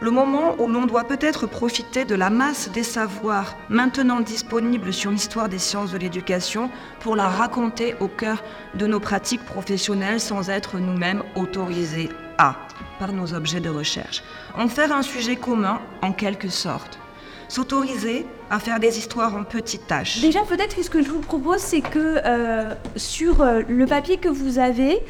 le moment où l'on doit peut-être profiter de la masse des savoirs maintenant disponibles sur l'histoire des sciences de l'éducation pour la raconter au cœur de nos pratiques professionnelles sans être nous-mêmes autorisés à, par nos objets de recherche. En faire un sujet commun, en quelque sorte. S'autoriser à faire des histoires en petites tâches. Déjà, peut-être ce que je vous propose, c'est que euh, sur euh, le papier que vous avez,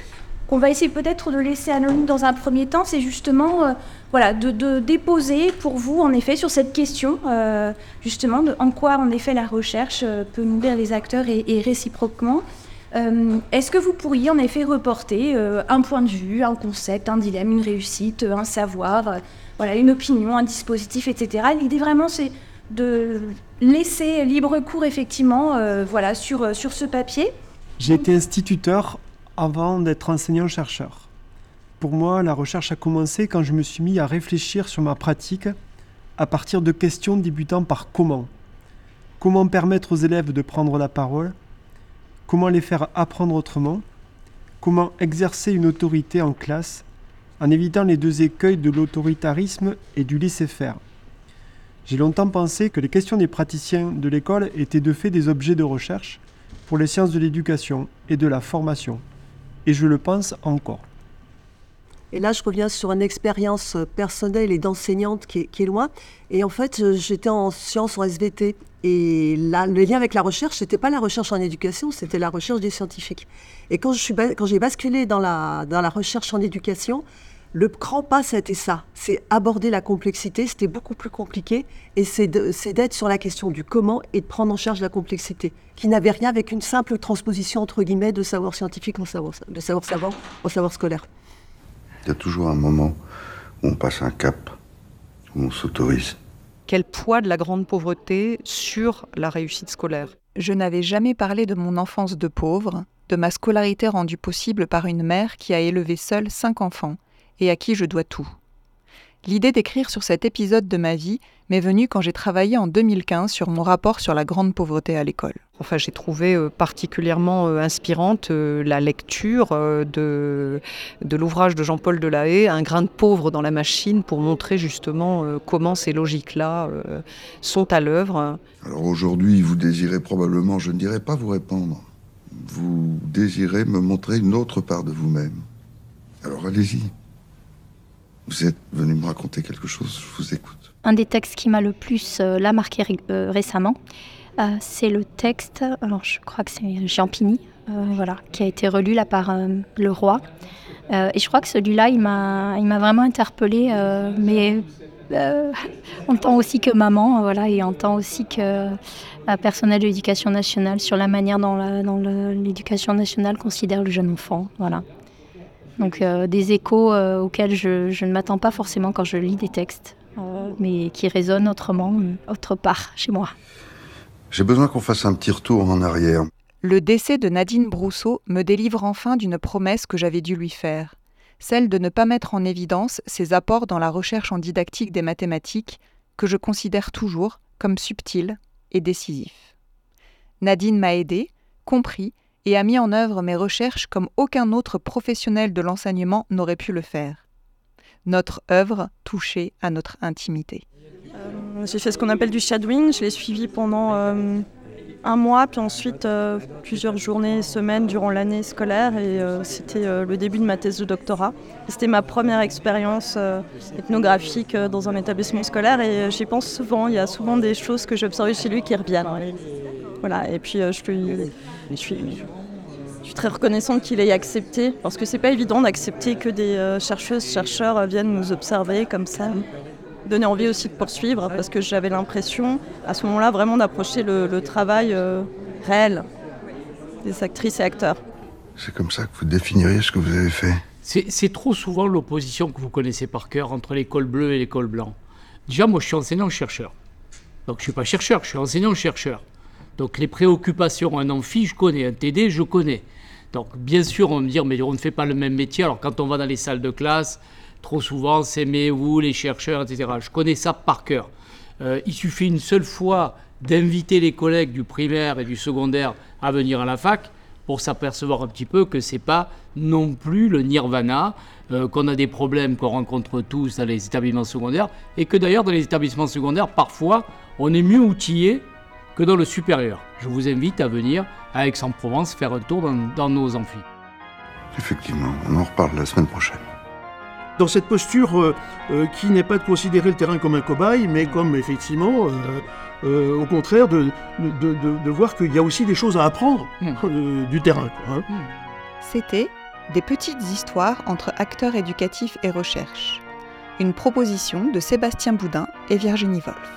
qu'on va essayer peut-être de laisser anonyme dans un premier temps, c'est justement euh, voilà, de, déposer pour vous, en effet, sur cette question, euh, justement, en quoi, en effet, la recherche euh, peut nourrir les acteurs et, réciproquement. Est-ce que vous pourriez, en effet, reporter un point de vue, un concept, un dilemme, une réussite, un savoir, voilà, une opinion, un dispositif, etc. L'idée, vraiment, c'est de laisser libre cours, effectivement, voilà, sur, sur ce papier. J'ai été instituteur avant d'être enseignant-chercheur. Pour moi, la recherche a commencé quand je me suis mis à réfléchir sur ma pratique à partir de questions débutant par comment. Comment permettre aux élèves de prendre la parole? Comment les faire apprendre autrement? Comment exercer une autorité en classe en évitant les deux écueils de l'autoritarisme et du laisser-faire? J'ai longtemps pensé que les questions des praticiens de l'école étaient de fait des objets de recherche pour les sciences de l'éducation et de la formation et je le pense encore. Et là, je reviens sur une expérience personnelle et d'enseignante qui, est loin. Et en fait, j'étais en sciences en SVT. Et là, le lien avec la recherche, ce n'était pas la recherche en éducation, c'était la recherche des scientifiques. Et quand j'ai basculé dans la, dans la recherche en éducation, le grand pas, c'était ça. C'est aborder la complexité. C'était beaucoup plus compliqué. Et c'est d'être sur la question du comment et de prendre en charge la complexité, qui n'avait rien avec une simple transposition, entre guillemets, de savoir scientifique en savoir, de savoir savant au savoir scolaire. Il y a toujours un moment où on passe un cap, où on s'autorise. Quel poids de la grande pauvreté sur la réussite scolaire? Je n'avais jamais parlé de mon enfance de pauvre, de ma scolarité rendue possible par une mère qui a élevé seule cinq enfants et à qui je dois tout. L'idée d'écrire sur cet épisode de ma vie m'est venue quand j'ai travaillé en 2015 sur mon rapport sur la grande pauvreté à l'école. Enfin, j'ai trouvé euh, particulièrement euh, inspirante euh, la lecture de, de l'ouvrage de Jean-Paul Delahaye, Un grain de pauvre dans la machine, pour montrer justement comment ces logiques-là sont à l'œuvre. Alors aujourd'hui, vous désirez probablement, je ne dirais pas vous répondre, vous désirez me montrer une autre part de vous-même. Alors allez-y. Vous êtes venu me raconter quelque chose, je vous écoute. Un des textes qui m'a le plus euh, la marqué euh, récemment, euh, c'est le texte, alors je crois que c'est Jean voilà, qui a été relu là par le roi. et je crois que celui-là, il m'a, il m'a vraiment interpellée, mais en tant aussi que maman, voilà, et en tant aussi que personnel de l'éducation nationale, sur la manière dont, l'éducation nationale considère le jeune enfant, voilà. Donc euh, des échos euh, auxquels je, ne m'attends pas forcément quand je lis des textes, euh, mais qui résonnent autrement, autre part chez moi. J'ai besoin qu'on fasse un petit retour en arrière. Le décès de Nadine Brousseau me délivre enfin d'une promesse que j'avais dû lui faire, celle de ne pas mettre en évidence ses apports dans la recherche en didactique des mathématiques, que je considère toujours comme subtils et décisifs. Nadine m'a aidé, compris et a mis en œuvre mes recherches comme aucun autre professionnel de l'enseignement n'aurait pu le faire. Notre œuvre touchait à notre intimité. Euh, j'ai fait ce qu'on appelle du shadowing, je l'ai suivi pendant euh, un mois, puis ensuite euh, plusieurs journées, semaines durant l'année scolaire, et c'était le début de ma thèse de doctorat. C'était ma première expérience ethnographique dans un établissement scolaire, et j'y pense souvent, il y a souvent des choses que j'ai observées chez lui qui reviennent. Voilà, et puis je, lui, je suis suis très reconnaissante qu'il ait accepté, parce que c'est pas évident d'accepter que des euh, chercheuses, chercheurs viennent nous observer comme ça. Donner envie aussi de poursuivre, parce que j'avais l'impression, à ce moment-là, vraiment d'approcher le, travail euh, réel des actrices et acteurs. C'est comme ça que vous définiriez ce que vous avez fait? C'est trop souvent l'opposition que vous connaissez par cœur entre l'école bleue et l'école blanche. Déjà, moi, je suis enseignant-chercheur. Donc, je ne suis pas chercheur, je suis enseignant-chercheur. Donc, les préoccupations, un amphi, je connais, un TD, je connais. Donc bien sûr, on me dire, mais on ne fait pas le même métier. Alors quand on va dans les salles de classe, trop souvent, c'est mais où les chercheurs, etc. Je connais ça par cœur. Euh, il suffit une seule fois d'inviter les collègues du primaire et du secondaire à venir à la fac pour s'apercevoir un petit peu que c'est pas non plus le nirvana, euh, qu'on a des problèmes qu'on rencontre tous dans les établissements secondaires, et que d'ailleurs dans les établissements secondaires, parfois, on est mieux outillé que dans le supérieur. Je vous invite à venir à Aix-en-Provence faire un tour dans, dans nos amphis. Effectivement, on en reparle la semaine prochaine. Dans cette posture euh, euh, qui n'est pas de considérer le terrain comme un cobaye, mais comme effectivement, euh, euh, au contraire, de, de, de- de voir qu'il y a aussi des choses à apprendre Hmm. euh, du terrain. quoi, hein. C'était Des petites histoires entre acteurs éducatifs et recherche. Une proposition de Sébastien Boudin et Virginie Wolf.